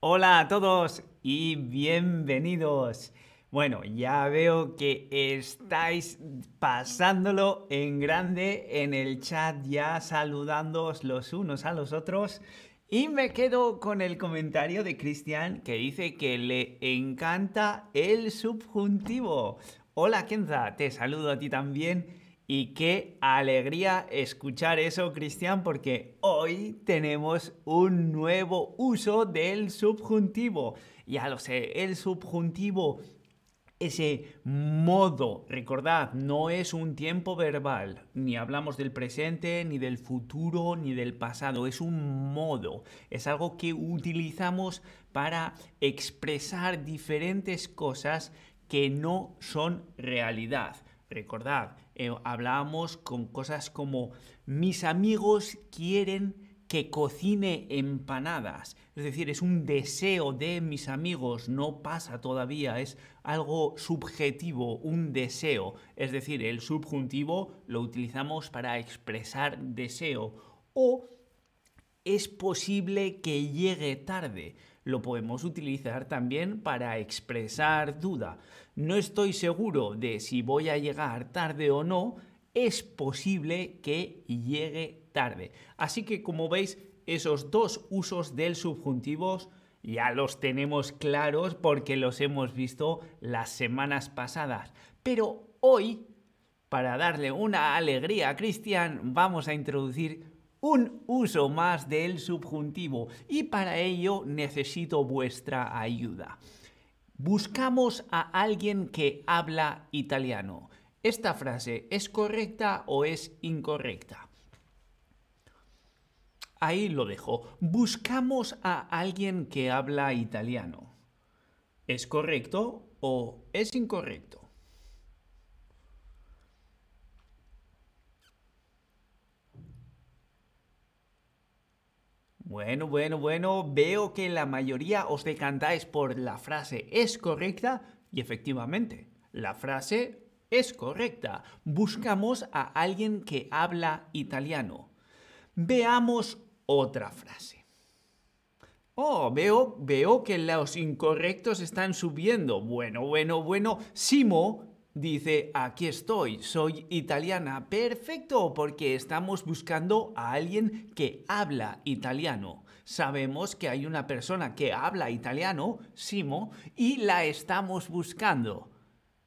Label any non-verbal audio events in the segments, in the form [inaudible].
Hola a todos y bienvenidos. Bueno, ya veo que estáis pasándolo en grande en el chat ya saludándoos los unos a los otros. Y me quedo con el comentario de Cristian que dice que le encanta el subjuntivo. Hola Kenza, te saludo a ti también. Y qué alegría escuchar eso, Cristian, porque hoy tenemos un nuevo uso del subjuntivo. Ya lo sé, el subjuntivo, ese modo, recordad, no es un tiempo verbal, ni hablamos del presente, ni del futuro, ni del pasado, es un modo, es algo que utilizamos para expresar diferentes cosas que no son realidad. Recordad, eh, hablábamos con cosas como mis amigos quieren que cocine empanadas. Es decir, es un deseo de mis amigos, no pasa todavía, es algo subjetivo, un deseo. Es decir, el subjuntivo lo utilizamos para expresar deseo. O es posible que llegue tarde. Lo podemos utilizar también para expresar duda no estoy seguro de si voy a llegar tarde o no, es posible que llegue tarde. Así que como veis, esos dos usos del subjuntivo ya los tenemos claros porque los hemos visto las semanas pasadas. Pero hoy, para darle una alegría a Cristian, vamos a introducir un uso más del subjuntivo y para ello necesito vuestra ayuda. Buscamos a alguien que habla italiano. ¿Esta frase es correcta o es incorrecta? Ahí lo dejo. Buscamos a alguien que habla italiano. ¿Es correcto o es incorrecto? Bueno, bueno, bueno, veo que la mayoría os decantáis por la frase es correcta y efectivamente, la frase es correcta. Buscamos a alguien que habla italiano. Veamos otra frase. Oh, veo, veo que los incorrectos están subiendo. Bueno, bueno, bueno. Simo dice, aquí estoy, soy italiana. Perfecto, porque estamos buscando a alguien que habla italiano. Sabemos que hay una persona que habla italiano, Simo, y la estamos buscando.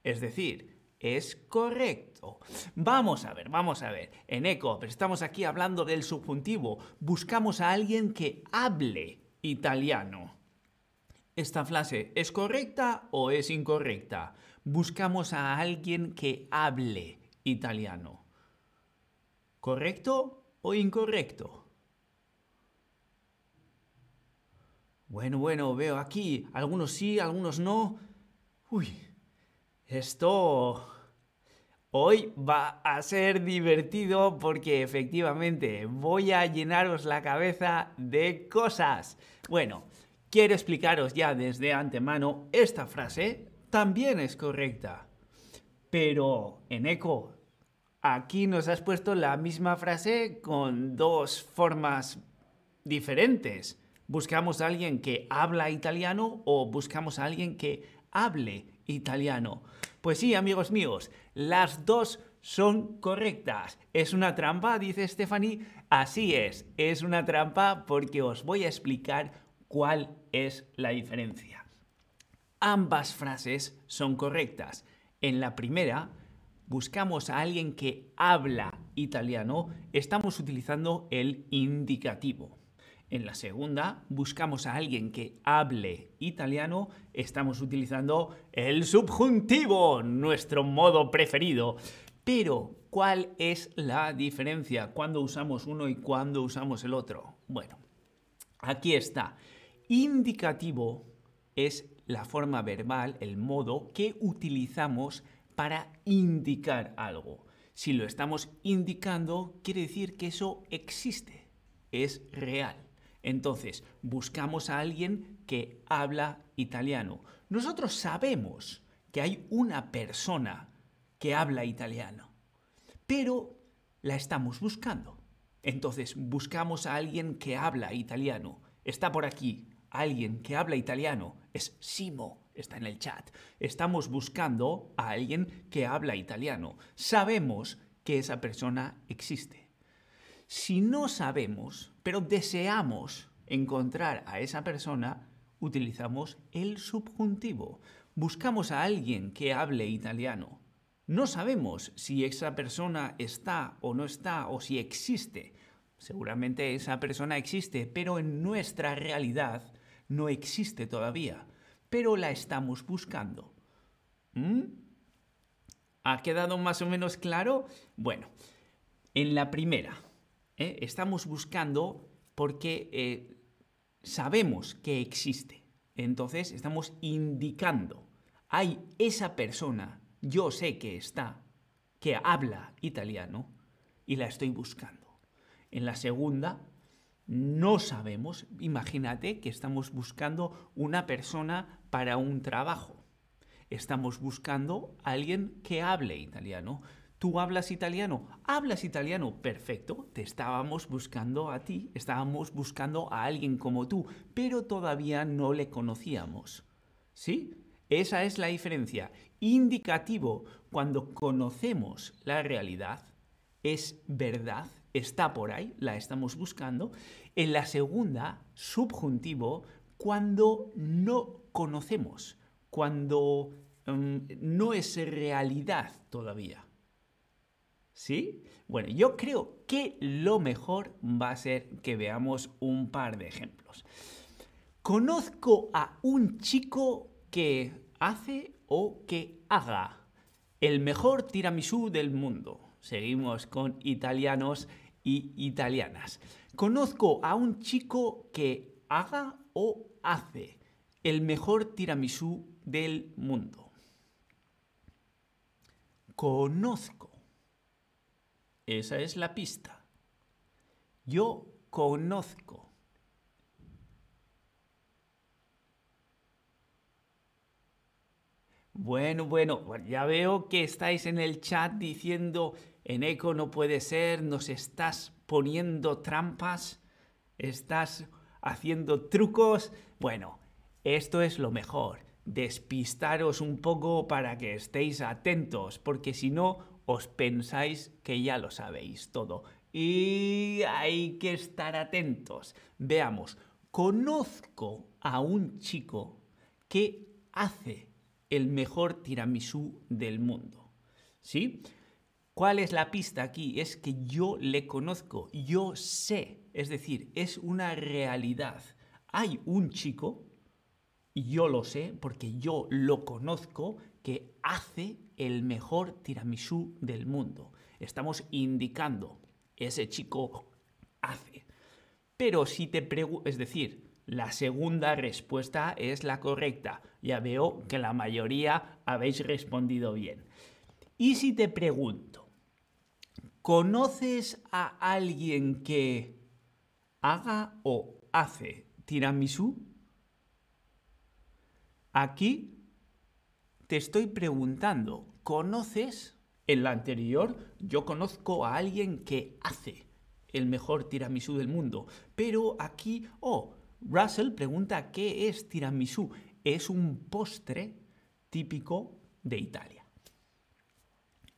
Es decir, es correcto. Vamos a ver, vamos a ver. En eco, pero estamos aquí hablando del subjuntivo. Buscamos a alguien que hable italiano. ¿Esta frase es correcta o es incorrecta? Buscamos a alguien que hable italiano. ¿Correcto o incorrecto? Bueno, bueno, veo aquí, algunos sí, algunos no. Uy, esto hoy va a ser divertido porque efectivamente voy a llenaros la cabeza de cosas. Bueno, quiero explicaros ya desde antemano esta frase también es correcta. Pero en eco, aquí nos has puesto la misma frase con dos formas diferentes. ¿Buscamos a alguien que habla italiano o buscamos a alguien que hable italiano? Pues sí, amigos míos, las dos son correctas. ¿Es una trampa? Dice Stephanie. Así es, es una trampa porque os voy a explicar cuál es la diferencia. Ambas frases son correctas. En la primera, buscamos a alguien que habla italiano, estamos utilizando el indicativo. En la segunda, buscamos a alguien que hable italiano, estamos utilizando el subjuntivo, nuestro modo preferido. Pero, ¿cuál es la diferencia cuando usamos uno y cuando usamos el otro? Bueno, aquí está. Indicativo es la forma verbal, el modo que utilizamos para indicar algo. Si lo estamos indicando, quiere decir que eso existe, es real. Entonces, buscamos a alguien que habla italiano. Nosotros sabemos que hay una persona que habla italiano, pero la estamos buscando. Entonces, buscamos a alguien que habla italiano. Está por aquí, alguien que habla italiano. Es Simo, está en el chat. Estamos buscando a alguien que habla italiano. Sabemos que esa persona existe. Si no sabemos, pero deseamos encontrar a esa persona, utilizamos el subjuntivo. Buscamos a alguien que hable italiano. No sabemos si esa persona está o no está o si existe. Seguramente esa persona existe, pero en nuestra realidad no existe todavía. Pero la estamos buscando. ¿Mm? ¿Ha quedado más o menos claro? Bueno, en la primera, ¿eh? estamos buscando porque eh, sabemos que existe. Entonces estamos indicando, hay esa persona, yo sé que está, que habla italiano y la estoy buscando. En la segunda, no sabemos, imagínate que estamos buscando una persona para un trabajo estamos buscando a alguien que hable italiano. ¿Tú hablas italiano? ¿Hablas italiano? Perfecto. Te estábamos buscando a ti, estábamos buscando a alguien como tú, pero todavía no le conocíamos. ¿Sí? Esa es la diferencia. Indicativo, cuando conocemos la realidad, es verdad, está por ahí, la estamos buscando. En la segunda, subjuntivo, cuando no conocemos cuando em, no es realidad todavía. ¿Sí? Bueno, yo creo que lo mejor va a ser que veamos un par de ejemplos. Conozco a un chico que hace o que haga el mejor tiramisú del mundo. Seguimos con italianos y italianas. Conozco a un chico que haga o hace el mejor tiramisú del mundo. Conozco. Esa es la pista. Yo conozco. Bueno, bueno, ya veo que estáis en el chat diciendo, en eco no puede ser, nos estás poniendo trampas, estás haciendo trucos. Bueno, esto es lo mejor despistaros un poco para que estéis atentos, porque si no, os pensáis que ya lo sabéis todo. Y hay que estar atentos. Veamos, conozco a un chico que hace el mejor tiramisú del mundo. ¿Sí? ¿Cuál es la pista aquí? Es que yo le conozco, yo sé, es decir, es una realidad. Hay un chico yo lo sé porque yo lo conozco, que hace el mejor tiramisú del mundo. Estamos indicando, ese chico hace. Pero si te pregunto, es decir, la segunda respuesta es la correcta. Ya veo que la mayoría habéis respondido bien. Y si te pregunto, ¿conoces a alguien que haga o hace tiramisú? Aquí te estoy preguntando, ¿conoces? En la anterior yo conozco a alguien que hace el mejor tiramisú del mundo, pero aquí, oh, Russell pregunta qué es tiramisú. Es un postre típico de Italia.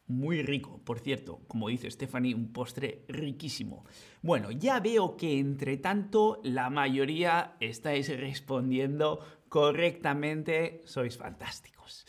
Muy rico, por cierto, como dice Stephanie, un postre riquísimo. Bueno, ya veo que entre tanto la mayoría estáis respondiendo correctamente, sois fantásticos.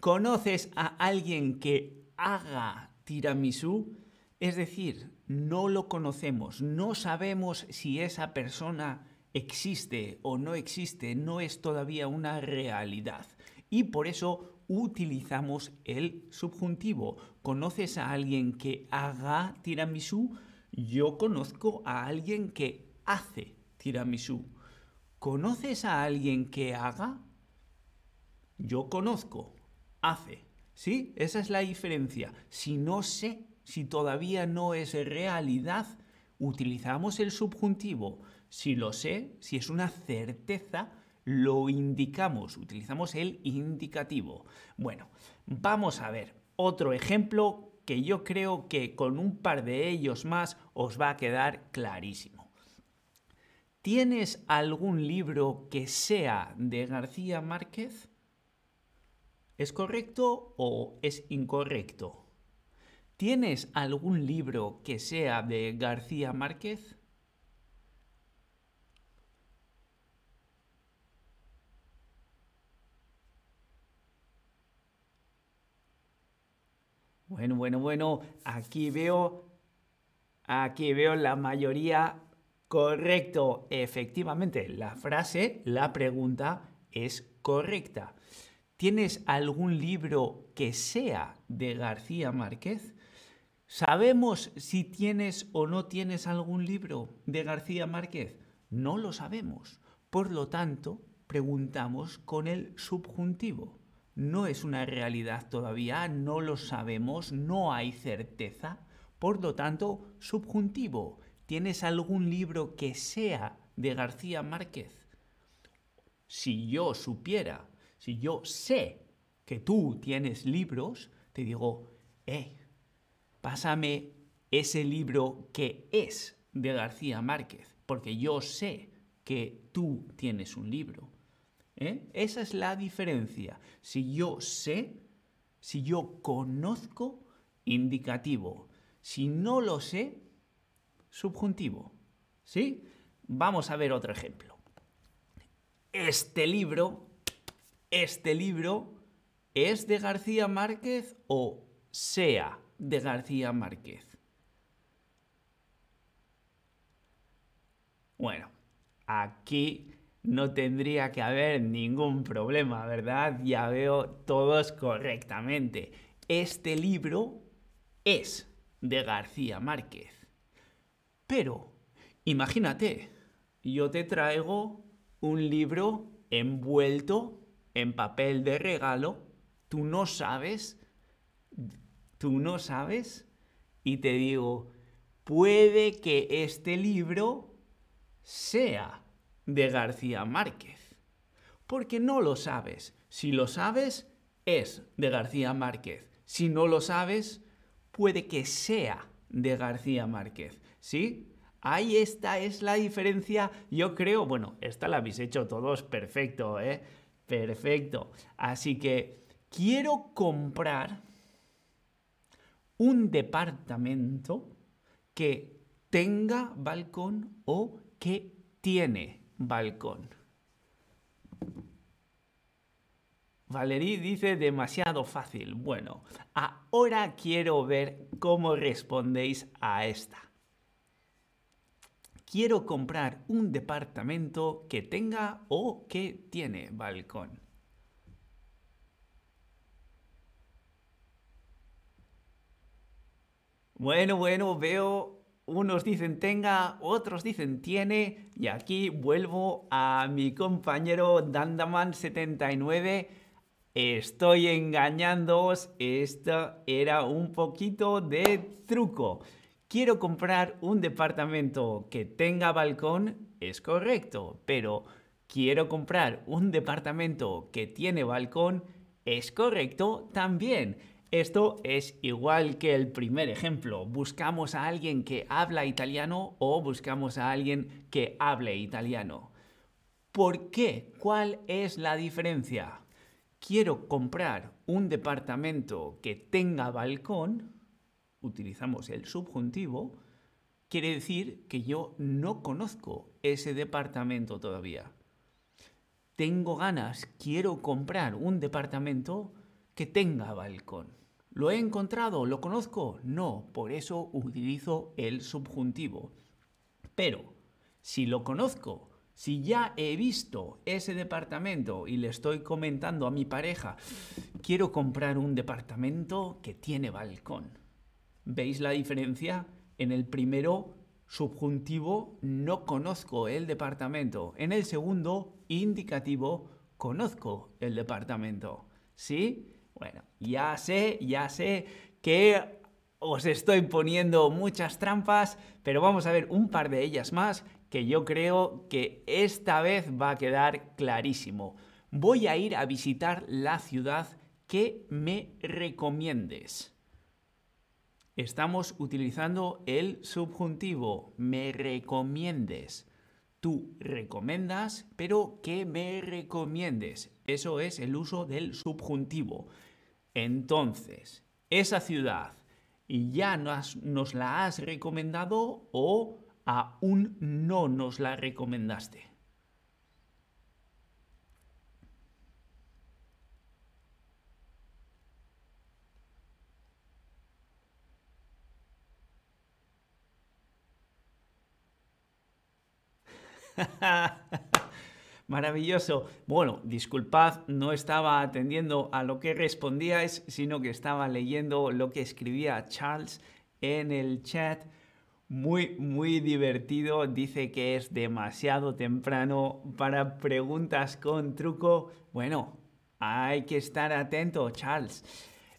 ¿Conoces a alguien que haga tiramisú? Es decir, no lo conocemos, no sabemos si esa persona existe o no existe, no es todavía una realidad. Y por eso utilizamos el subjuntivo. ¿Conoces a alguien que haga tiramisú? Yo conozco a alguien que hace tiramisú. ¿Conoces a alguien que haga? Yo conozco, hace. ¿Sí? Esa es la diferencia. Si no sé, si todavía no es realidad, utilizamos el subjuntivo. Si lo sé, si es una certeza, lo indicamos, utilizamos el indicativo. Bueno, vamos a ver otro ejemplo que yo creo que con un par de ellos más os va a quedar clarísimo. ¿Tienes algún libro que sea de García Márquez? ¿Es correcto o es incorrecto? ¿Tienes algún libro que sea de García Márquez? Bueno, bueno, bueno, aquí veo, aquí veo la mayoría Correcto, efectivamente, la frase, la pregunta es correcta. ¿Tienes algún libro que sea de García Márquez? ¿Sabemos si tienes o no tienes algún libro de García Márquez? No lo sabemos. Por lo tanto, preguntamos con el subjuntivo. No es una realidad todavía, no lo sabemos, no hay certeza. Por lo tanto, subjuntivo. ¿Tienes algún libro que sea de García Márquez? Si yo supiera, si yo sé que tú tienes libros, te digo, eh, pásame ese libro que es de García Márquez, porque yo sé que tú tienes un libro. ¿Eh? Esa es la diferencia. Si yo sé, si yo conozco, indicativo. Si no lo sé, subjuntivo. ¿Sí? Vamos a ver otro ejemplo. Este libro, este libro, ¿es de García Márquez o sea de García Márquez? Bueno, aquí no tendría que haber ningún problema, ¿verdad? Ya veo todos correctamente. Este libro es de García Márquez. Pero, imagínate, yo te traigo un libro envuelto en papel de regalo, tú no sabes, tú no sabes, y te digo, puede que este libro sea de García Márquez. Porque no lo sabes. Si lo sabes, es de García Márquez. Si no lo sabes, puede que sea de García Márquez. ¿Sí? Ahí esta es la diferencia, yo creo. Bueno, esta la habéis hecho todos perfecto, ¿eh? Perfecto. Así que quiero comprar un departamento que tenga balcón o que tiene balcón. Dice demasiado fácil. Bueno, ahora quiero ver cómo respondéis a esta. Quiero comprar un departamento que tenga o que tiene balcón. Bueno, bueno, veo unos dicen tenga, otros dicen tiene, y aquí vuelvo a mi compañero Dandaman79. Estoy engañándoos, esto era un poquito de truco quiero comprar un departamento que tenga balcón, es correcto, pero quiero comprar un departamento que tiene balcón, es correcto también. Esto es igual que el primer ejemplo. Buscamos a alguien que habla italiano o buscamos a alguien que hable italiano. ¿Por qué? ¿Cuál es la diferencia? Quiero comprar un departamento que tenga balcón utilizamos el subjuntivo, quiere decir que yo no conozco ese departamento todavía. Tengo ganas, quiero comprar un departamento que tenga balcón. ¿Lo he encontrado? ¿Lo conozco? No, por eso utilizo el subjuntivo. Pero, si lo conozco, si ya he visto ese departamento y le estoy comentando a mi pareja, quiero comprar un departamento que tiene balcón ¿Veis la diferencia? En el primero, subjuntivo, no conozco el departamento. En el segundo, indicativo, conozco el departamento. ¿Sí? Bueno, ya sé, ya sé que os estoy poniendo muchas trampas, pero vamos a ver un par de ellas más que yo creo que esta vez va a quedar clarísimo. Voy a ir a visitar la ciudad que me recomiendes estamos utilizando el subjuntivo me recomiendes. tú recomiendas, pero que me recomiendes. Eso es el uso del subjuntivo. Entonces, esa ciudad, ¿ya nos, nos la has recomendado o aún no nos la recomendaste? [laughs] Maravilloso. Bueno, disculpad, no estaba atendiendo a lo que respondíais, sino que estaba leyendo lo que escribía Charles en el chat. Muy, muy divertido. Dice que es demasiado temprano para preguntas con truco. Bueno, hay que estar atento, Charles.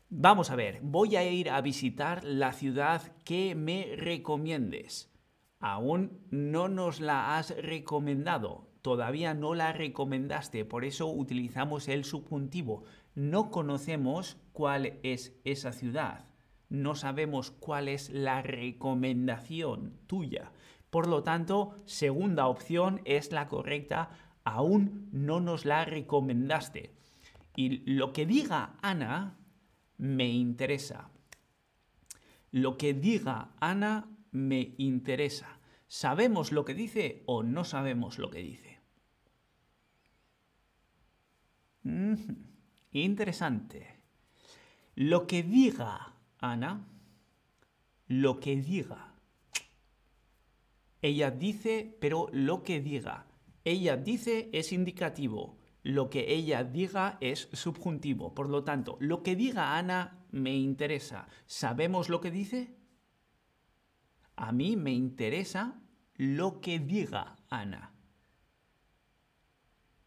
Vamos a ver, voy a ir a visitar la ciudad que me recomiendes. Aún no nos la has recomendado, todavía no la recomendaste, por eso utilizamos el subjuntivo. No conocemos cuál es esa ciudad, no sabemos cuál es la recomendación tuya. Por lo tanto, segunda opción es la correcta, aún no nos la recomendaste. Y lo que diga Ana me interesa. Lo que diga Ana me interesa. ¿Sabemos lo que dice o no sabemos lo que dice? Interesante. Lo que diga Ana, lo que diga. Ella dice, pero lo que diga. Ella dice es indicativo. Lo que ella diga es subjuntivo. Por lo tanto, lo que diga Ana me interesa. ¿Sabemos lo que dice? A mí me interesa lo que diga Ana.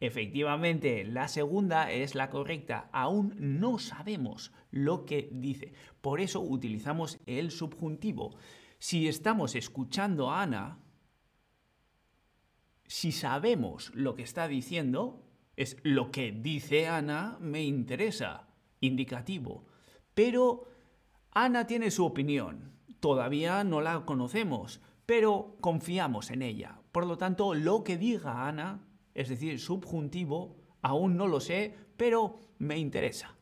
Efectivamente, la segunda es la correcta. Aún no sabemos lo que dice. Por eso utilizamos el subjuntivo. Si estamos escuchando a Ana, si sabemos lo que está diciendo, es lo que dice Ana me interesa. Indicativo. Pero Ana tiene su opinión. Todavía no la conocemos, pero confiamos en ella. Por lo tanto, lo que diga Ana es decir, subjuntivo, aún no lo sé, pero me interesa.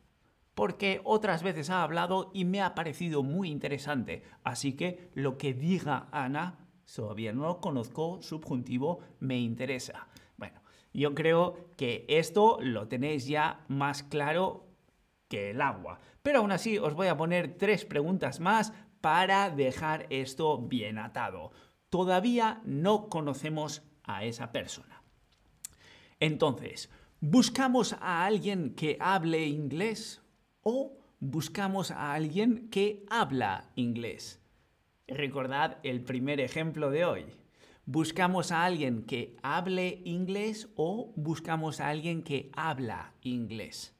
Porque otras veces ha hablado y me ha parecido muy interesante. Así que lo que diga Ana, todavía no lo conozco, subjuntivo, me interesa. Bueno, yo creo que esto lo tenéis ya más claro que el agua. Pero aún así os voy a poner tres preguntas más para dejar esto bien atado. Todavía no conocemos a esa persona. Entonces, ¿buscamos a alguien que hable inglés o buscamos a alguien que habla inglés? Recordad el primer ejemplo de hoy. ¿Buscamos a alguien que hable inglés o buscamos a alguien que habla inglés?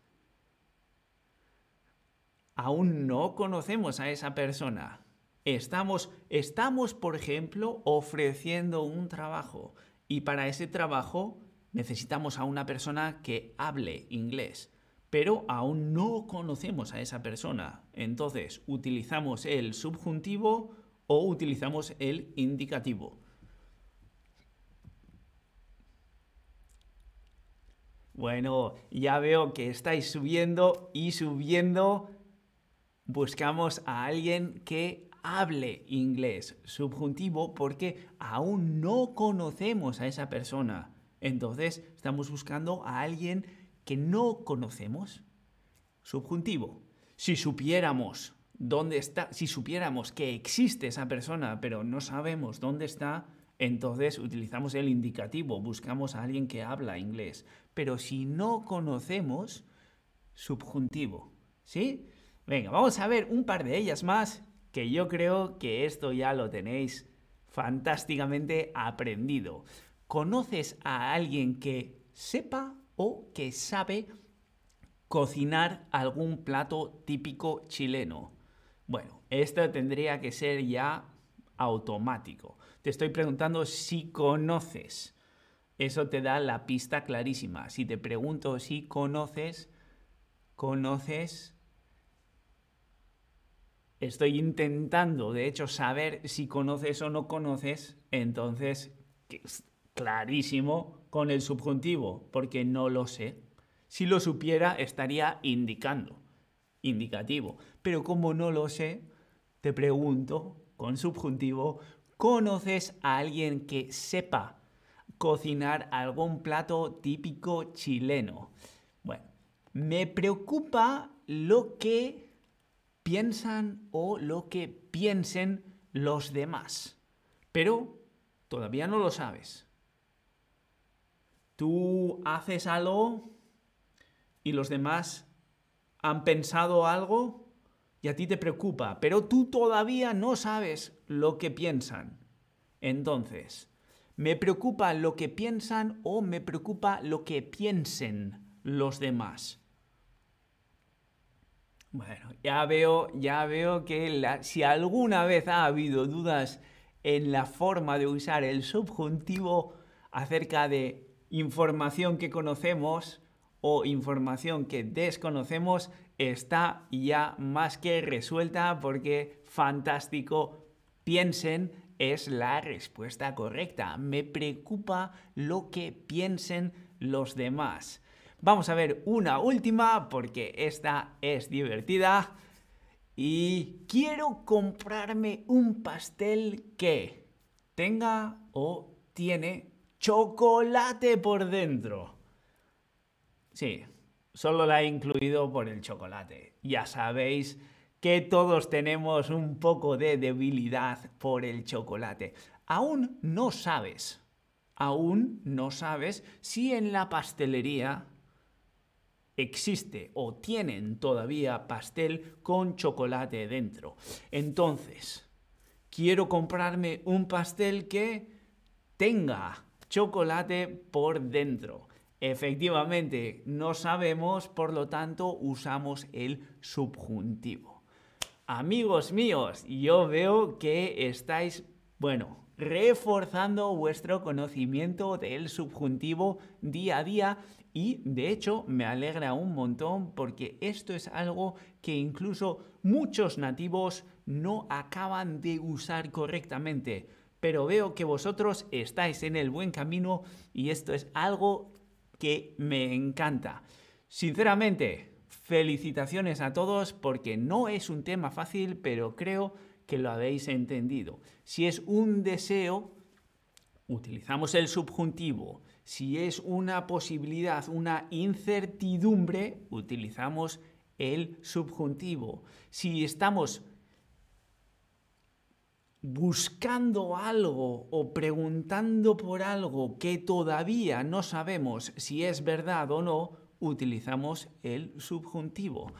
Aún no conocemos a esa persona. Estamos, estamos, por ejemplo, ofreciendo un trabajo y para ese trabajo necesitamos a una persona que hable inglés, pero aún no conocemos a esa persona. Entonces, utilizamos el subjuntivo o utilizamos el indicativo. Bueno, ya veo que estáis subiendo y subiendo. Buscamos a alguien que hable inglés, subjuntivo, porque aún no conocemos a esa persona. Entonces, estamos buscando a alguien que no conocemos. Subjuntivo. Si supiéramos dónde está, si supiéramos que existe esa persona, pero no sabemos dónde está, entonces utilizamos el indicativo, buscamos a alguien que habla inglés. Pero si no conocemos, subjuntivo. ¿Sí? Venga, vamos a ver un par de ellas más, que yo creo que esto ya lo tenéis fantásticamente aprendido. ¿Conoces a alguien que sepa o que sabe cocinar algún plato típico chileno? Bueno, esto tendría que ser ya automático. Te estoy preguntando si conoces. Eso te da la pista clarísima. Si te pregunto si conoces, conoces. Estoy intentando, de hecho, saber si conoces o no conoces. Entonces, clarísimo con el subjuntivo, porque no lo sé. Si lo supiera, estaría indicando, indicativo. Pero como no lo sé, te pregunto con subjuntivo, ¿conoces a alguien que sepa cocinar algún plato típico chileno? Bueno, me preocupa lo que piensan o lo que piensen los demás. Pero todavía no lo sabes. Tú haces algo y los demás han pensado algo y a ti te preocupa, pero tú todavía no sabes lo que piensan. Entonces, ¿me preocupa lo que piensan o me preocupa lo que piensen los demás? Bueno, ya veo, ya veo que si alguna vez ha habido dudas en la forma de usar el subjuntivo acerca de información que conocemos o información que desconocemos, está ya más que resuelta porque fantástico, piensen es la respuesta correcta. Me preocupa lo que piensen los demás. Vamos a ver una última porque esta es divertida. Y quiero comprarme un pastel que tenga o tiene chocolate por dentro. Sí, solo la he incluido por el chocolate. Ya sabéis que todos tenemos un poco de debilidad por el chocolate. Aún no sabes, aún no sabes si en la pastelería existe o tienen todavía pastel con chocolate dentro. Entonces, quiero comprarme un pastel que tenga chocolate por dentro. Efectivamente, no sabemos, por lo tanto, usamos el subjuntivo. Amigos míos, yo veo que estáis, bueno, reforzando vuestro conocimiento del subjuntivo día a día y de hecho me alegra un montón porque esto es algo que incluso muchos nativos no acaban de usar correctamente. Pero veo que vosotros estáis en el buen camino y esto es algo que me encanta. Sinceramente, felicitaciones a todos porque no es un tema fácil, pero creo que lo habéis entendido. Si es un deseo, utilizamos el subjuntivo. Si es una posibilidad, una incertidumbre, utilizamos el subjuntivo. Si estamos buscando algo o preguntando por algo que todavía no sabemos si es verdad o no, utilizamos el subjuntivo.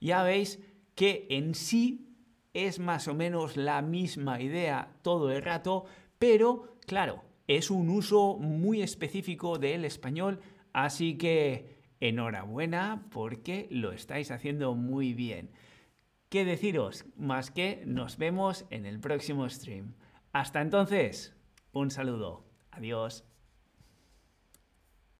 Ya veis que en sí es más o menos la misma idea todo el rato, pero claro, es un uso muy específico del español, así que enhorabuena porque lo estáis haciendo muy bien. ¿Qué deciros? Más que nos vemos en el próximo stream. Hasta entonces, un saludo. Adiós.